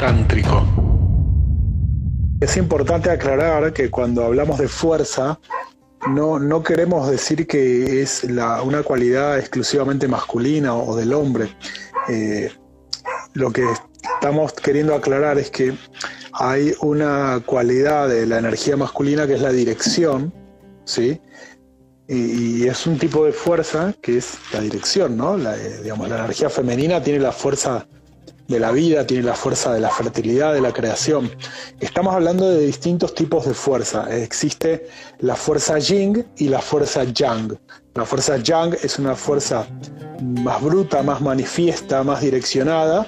tántrico. Es importante aclarar que cuando hablamos de fuerza, no, no queremos decir que es una cualidad exclusivamente masculina o, del hombre. Eh, lo que estamos queriendo aclarar es que hay una cualidad de la energía masculina que es la dirección, ¿sí? Y, es un tipo de fuerza que es la dirección, ¿no? La, eh, digamos, la energía femenina tiene la fuerza de la vida, tiene la fuerza de la fertilidad, de la creación. Estamos hablando de distintos tipos de fuerza. Existe la fuerza yin y la fuerza yang. La fuerza yang es una fuerza más bruta, más manifiesta, más direccionada,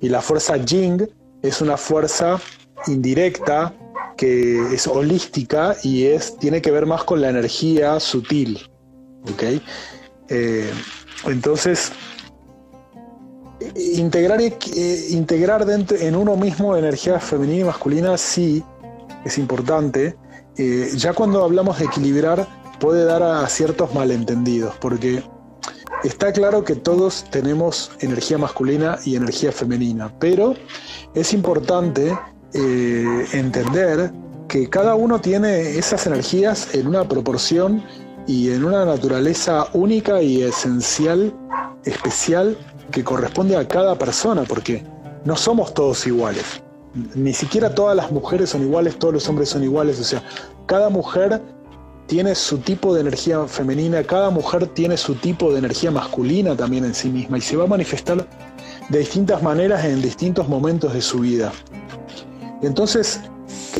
y la fuerza Jing es una fuerza indirecta que es holística y es, tiene que ver más con la energía sutil. Eh, entonces, integrar, eh, integrar dentro, en uno mismo energía femenina y masculina sí es importante. Eh, ya cuando hablamos de equilibrar puede dar a ciertos malentendidos, porque está claro que todos tenemos energía masculina y energía femenina, pero es importante eh, entender que cada uno tiene esas energías en una proporción y en una naturaleza única y esencial, especial, que corresponde a cada persona, porque no somos todos iguales. Ni siquiera todas las mujeres son iguales, todos los hombres son iguales, o sea, cada mujer tiene su tipo de energía femenina, cada mujer tiene su tipo de energía masculina también en sí misma y se va a manifestar de distintas maneras en distintos momentos de su vida. Entonces,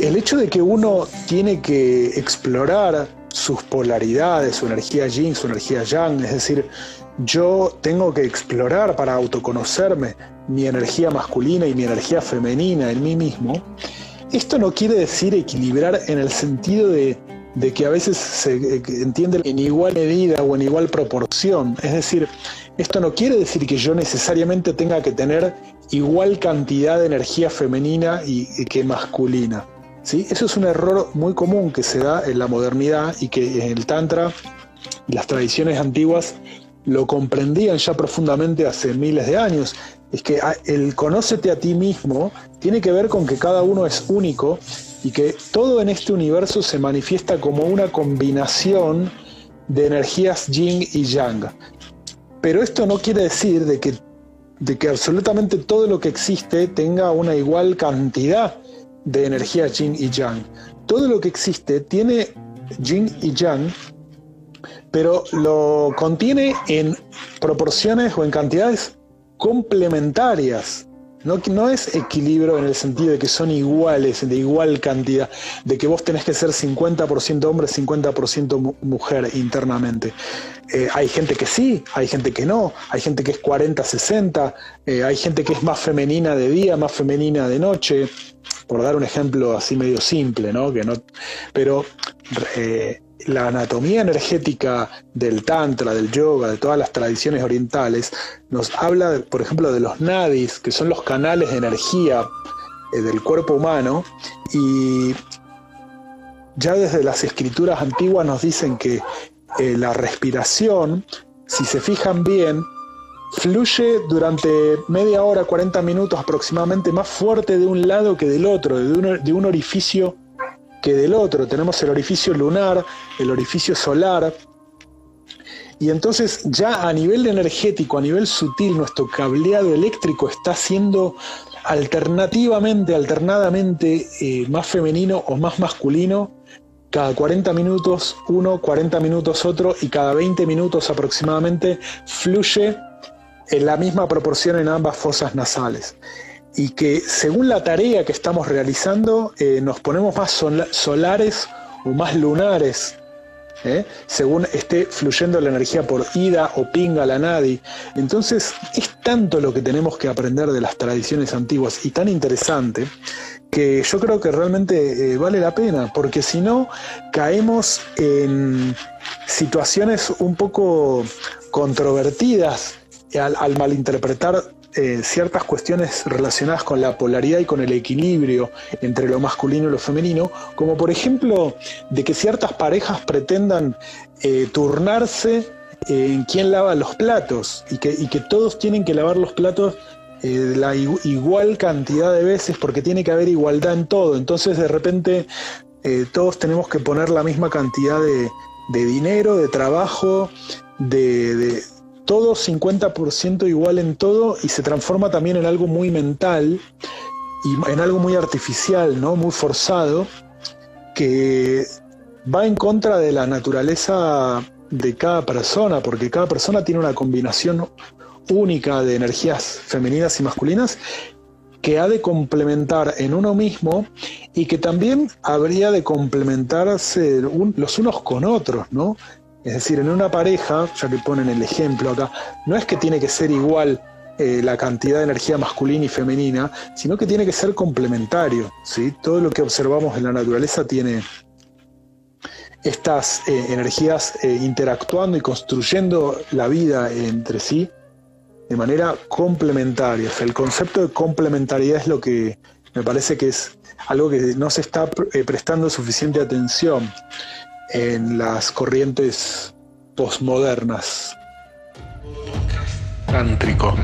el hecho de que uno tiene que explorar sus polaridades, su energía yin, su energía yang, es decir, yo tengo que explorar para autoconocerme mi energía masculina y mi energía femenina en mí mismo, esto no quiere decir equilibrar en el sentido de que a veces se eh, entiende en igual medida o en igual proporción. Es decir, esto no quiere decir que yo necesariamente tenga que tener igual cantidad de energía femenina y, que masculina. ¿sí? Eso es un error muy común que se da en la modernidad y que en el Tantra y las tradiciones antiguas lo comprendían ya profundamente hace miles de años. Es que el conócete a ti mismo tiene que ver con que cada uno es único y que todo en este universo se manifiesta como una combinación de energías yin y yang. Pero esto no quiere decir de que, de que absolutamente todo lo que existe tenga una igual cantidad de energías yin y yang. Todo lo que existe tiene yin y yang, pero lo contiene en proporciones o en cantidades complementarias. No, es equilibrio en el sentido de que son iguales, de igual cantidad, de que vos tenés que ser 50% hombre, 50% mujer internamente. Eh, hay gente que sí, hay gente que no, hay gente que es 40-60, eh, hay gente que es más femenina de día, más femenina de noche, por dar un ejemplo así medio simple, ¿no? Que no pero eh, la anatomía energética del tantra, del yoga, de todas las tradiciones orientales, nos habla, por ejemplo, de los nadis, que son los canales de energía eh, del cuerpo humano, y ya desde las escrituras antiguas nos dicen que eh, la respiración, si se fijan bien, fluye durante media hora, 40 minutos aproximadamente, más fuerte de un lado que del otro, de un orificio que del otro. Tenemos el orificio lunar, el orificio solar. Y entonces ya a nivel energético, a nivel sutil, nuestro cableado eléctrico está siendo alternativamente, alternadamente eh, más femenino o más masculino. Cada 40 minutos uno, 40 minutos otro y cada 20 minutos aproximadamente fluye en la misma proporción en ambas fosas nasales y que según la tarea que estamos realizando eh, nos ponemos más solares o más lunares, ¿eh? según esté fluyendo la energía por ida o pinga la nadi. Entonces es tanto lo que tenemos que aprender de las tradiciones antiguas y tan interesante que yo creo que realmente eh, vale la pena, porque si no caemos en situaciones un poco controvertidas al, al malinterpretar eh, ciertas cuestiones relacionadas con la polaridad y con el equilibrio entre lo masculino y lo femenino, como por ejemplo de que ciertas parejas pretendan eh, turnarse en quién lava los platos y que, y que, todos tienen que lavar los platos eh, la igual cantidad de veces porque tiene que haber igualdad en todo. Entonces de repente eh, todos tenemos que poner la misma cantidad de, dinero, de trabajo, de todo 50% igual en todo y se transforma también en algo muy mental y en algo muy artificial, ¿no? Muy forzado, que va en contra de la naturaleza de cada persona, porque cada persona tiene una combinación única de energías femeninas y masculinas que ha de complementar en uno mismo y que también habría de complementarse los unos con otros, ¿no? Es decir, en una pareja, ya que ponen el ejemplo acá, no es que tiene que ser igual eh, la cantidad de energía masculina y femenina, sino que tiene que ser complementario. ¿sí? Todo lo que observamos en la naturaleza tiene estas eh, energías eh, interactuando y construyendo la vida entre sí de manera complementaria. el concepto de complementariedad es lo que me parece que es algo que no se está prestando suficiente atención en las corrientes posmodernas. Tántrico.